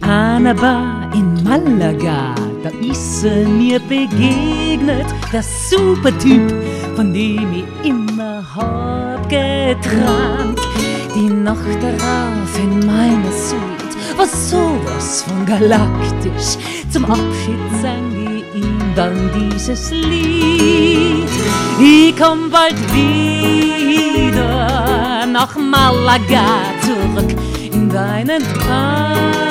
einer Bar in Malaga, da ist er mir begegnet, der Supertyp, von dem ich immer hab geträumt. Die Nacht darauf in meiner Suite war sowas von galaktisch. Zum Abschied sang ich ihm dann dieses Lied. Ich komm bald wieder nach Malaga zurück in deinen Armen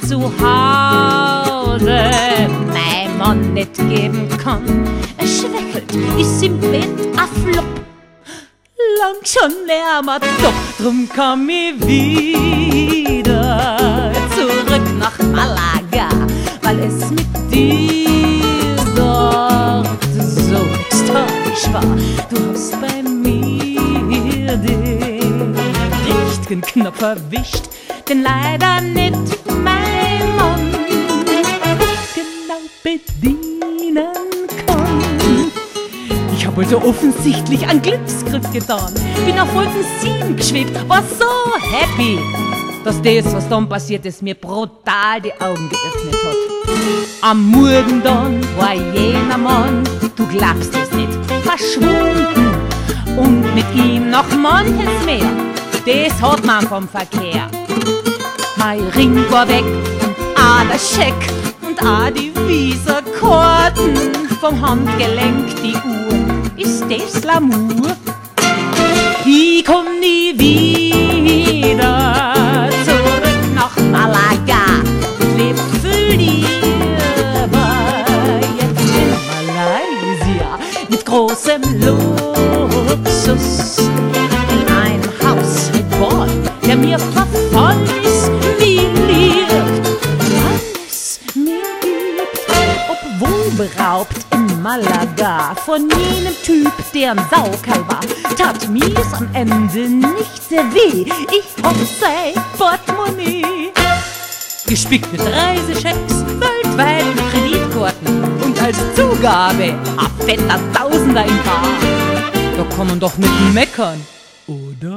zu Hause mein Mann nicht geben kann. Er schwächelt, ist im Bett a Flop, lang schon lärmer doch, drum komm ich wieder zurück nach Malaga, weil es mit dir dort so extatisch war. Du hast bei mir den richtigen Knopf erwischt, denn leider nicht bedienen kann. Ich hab also offensichtlich einen Glücksgriff getan, bin auf Wolken 7 geschwebt, war so happy, dass das, was dann passiert ist, mir brutal die Augen geöffnet hat. Am Morgen dann war jener Mann, du glaubst es nicht, verschwunden und mit ihm noch manches mehr. Das hat man vom Verkehr. Mein Ring war weg und auch der Scheck und auch die Visa-Karten vom Handgelenk, die Uhr. Ist das Lamour? Ich komm nie wieder zurück nach Malaga. Ich leb für lieber jetzt in Malaysia mit großem Luxus. In einem Haus mit Bord, der mir verfallen beraubt in Malaga von jenem Typ, der ein Saukerl war, tat mir's am Ende nicht sehr weh. Ich hab sein Portemonnaie. Gespickt mit Reisechecks, weltweit Kreditkarten und als Zugabe ein fetter Tausender im Bar. Da kann man doch nicht meckern, oder?